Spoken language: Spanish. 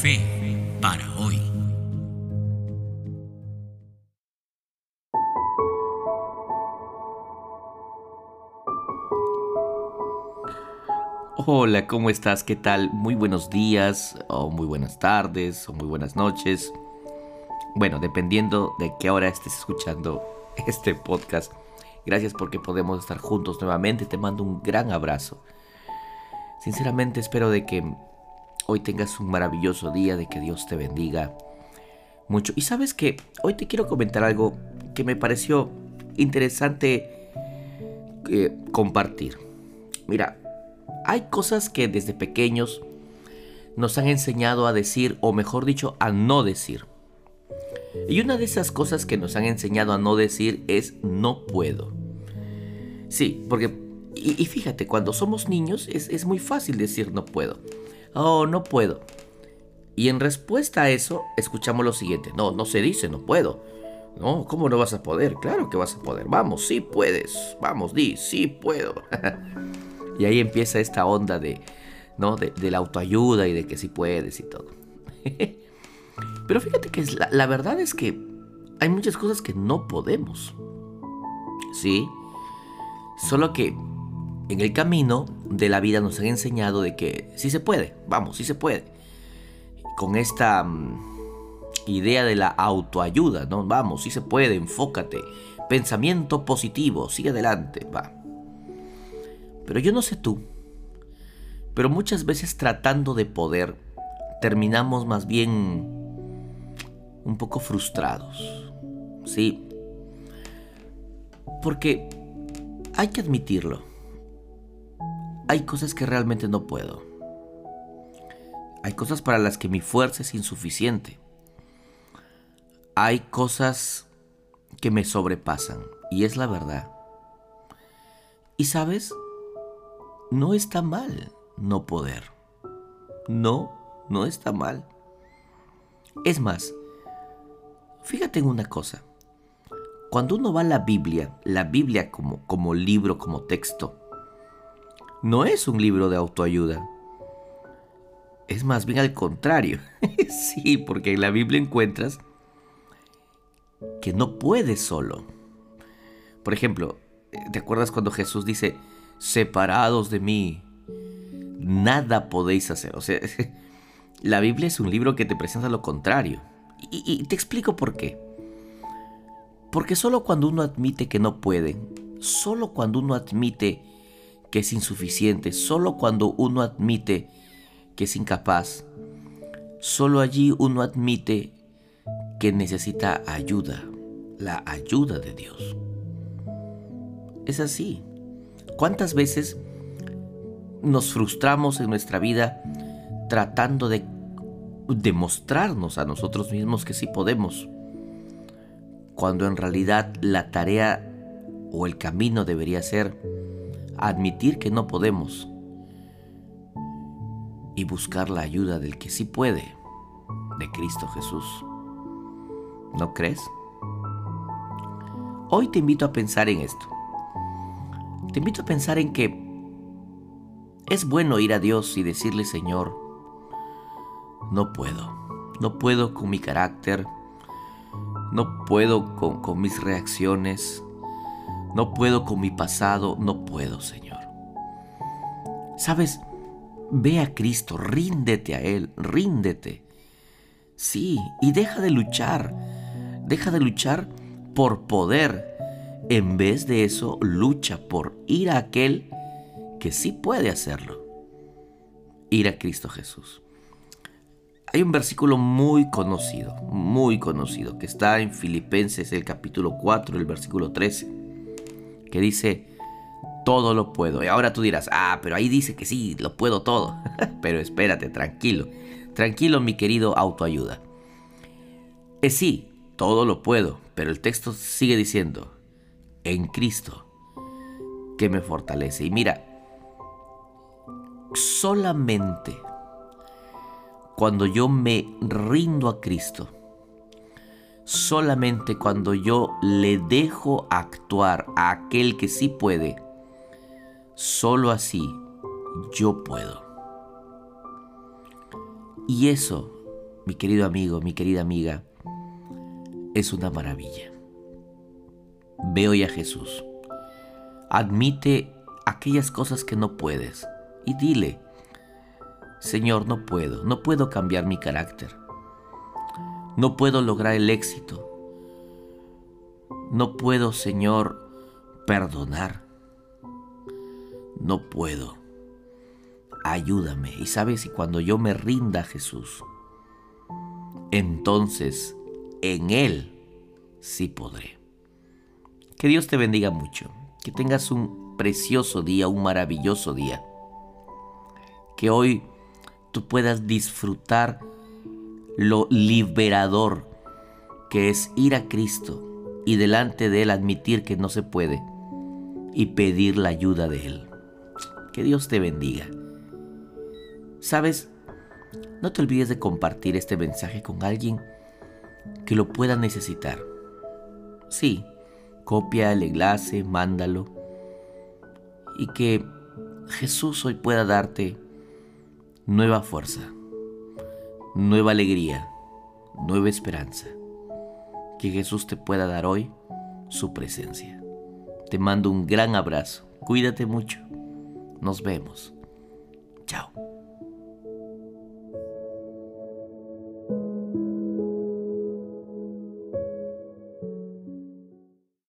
Fe para hoy. Hola, ¿cómo estás? ¿Qué tal? Muy buenos días, o muy buenas tardes, o muy buenas noches. Bueno, dependiendo de qué hora estés escuchando este podcast. Gracias porque podemos estar juntos nuevamente. Te mando un gran abrazo. Sinceramente espero de que hoy tengas un maravilloso día, de que Dios te bendiga mucho. Y sabes que hoy te quiero comentar algo que me pareció interesante eh, compartir. Mira, hay cosas que desde pequeños nos han enseñado a decir, o mejor dicho, a no decir. Y una de esas cosas que nos han enseñado a no decir es no puedo. Sí, porque, y, fíjate, cuando somos niños es, es muy fácil decir no puedo. Oh, no puedo. Y en respuesta a eso, escuchamos lo siguiente. No, no se dice no puedo. No, ¿cómo no vas a poder? Claro que vas a poder. Vamos, sí puedes. Vamos, di, sí puedo. y ahí empieza esta onda de, ¿no? De, la autoayuda y de que sí puedes y todo. Pero fíjate que la, la verdad es que hay muchas cosas que no podemos. Sí. Solo que en el camino de la vida nos han enseñado de que sí se puede, vamos, sí se puede. Con esta mm, idea de la autoayuda, ¿no? Vamos, sí se puede, enfócate. Pensamiento positivo, sigue adelante, va. Pero yo no sé tú, pero muchas veces tratando de poder, terminamos más bien un poco frustrados. Sí. Porque hay que admitirlo hay cosas que realmente no puedo. Hay cosas para las que mi fuerza es insuficiente. Hay cosas que me sobrepasan. Y es la verdad. Y sabes, no está mal no poder. No, no está mal. Es más, fíjate en una cosa. Cuando uno va a la Biblia, la Biblia como, como libro, como texto, no es un libro de autoayuda. Es más bien al contrario. sí, porque en la Biblia encuentras que no puedes solo. Por ejemplo, ¿te acuerdas cuando Jesús dice, separados de mí, nada podéis hacer? O sea, la Biblia es un libro que te presenta lo contrario. Y, y te explico por qué. Porque solo cuando uno admite que no puede, solo cuando uno admite que es insuficiente, solo cuando uno admite que es incapaz, solo allí uno admite que necesita ayuda, la ayuda de Dios. Es así. ¿Cuántas veces nos frustramos en nuestra vida tratando de demostrarnos a nosotros mismos que sí podemos? Cuando en realidad la tarea o el camino debería ser admitir que no podemos y buscar la ayuda del que sí puede, de Cristo Jesús. ¿No crees? Hoy te invito a pensar en esto. Te invito a pensar en que es bueno ir a Dios y decirle, Señor, no puedo, no puedo con mi carácter, no puedo con, mis reacciones, no puedo con mi pasado, no puedo, Señor. ¿Sabes? Ve a Cristo, ríndete a Él, ríndete. Sí, y deja de luchar, deja de luchar por poder. En vez de eso, lucha por ir a aquel que sí puede hacerlo. Ir a Cristo Jesús. Hay un versículo muy conocido, muy conocido, que está en Filipenses el capítulo 4, el versículo 13 que dice, todo lo puedo. Y ahora tú dirás, ah, pero ahí dice que sí, lo puedo todo. pero espérate, tranquilo. Tranquilo, mi querido autoayuda. Es sí, todo lo puedo, pero el texto sigue diciendo, en Cristo, que me fortalece. Y mira, solamente cuando yo me rindo a Cristo, solamente cuando yo le dejo actuar a aquel que sí puede, solo así yo puedo. Y eso mi querido amigo, mi querida amiga, es una maravilla. Ve hoy a Jesús. Admite aquellas cosas que no puedes y dile, Señor, no puedo, no puedo cambiar mi carácter. No puedo lograr el éxito. No puedo, Señor, perdonar. No puedo. Ayúdame. Y sabes, y cuando yo me rinda a Jesús, entonces en Él sí podré. Que Dios te bendiga mucho. Que tengas un precioso día, un maravilloso día. Que hoy tú puedas disfrutar lo liberador que es ir a Cristo y delante de Él admitir que no se puede y pedir la ayuda de Él. Que Dios te bendiga. ¿Sabes? No te olvides de compartir este mensaje con alguien que lo pueda necesitar. Sí, copia el enlace, mándalo. Y que Jesús hoy pueda darte nueva fuerza nueva alegría, nueva esperanza. Que Jesús te pueda dar hoy su presencia. Te mando un gran abrazo. Cuídate mucho. Nos vemos. Chao.